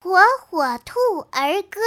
火火兔儿歌。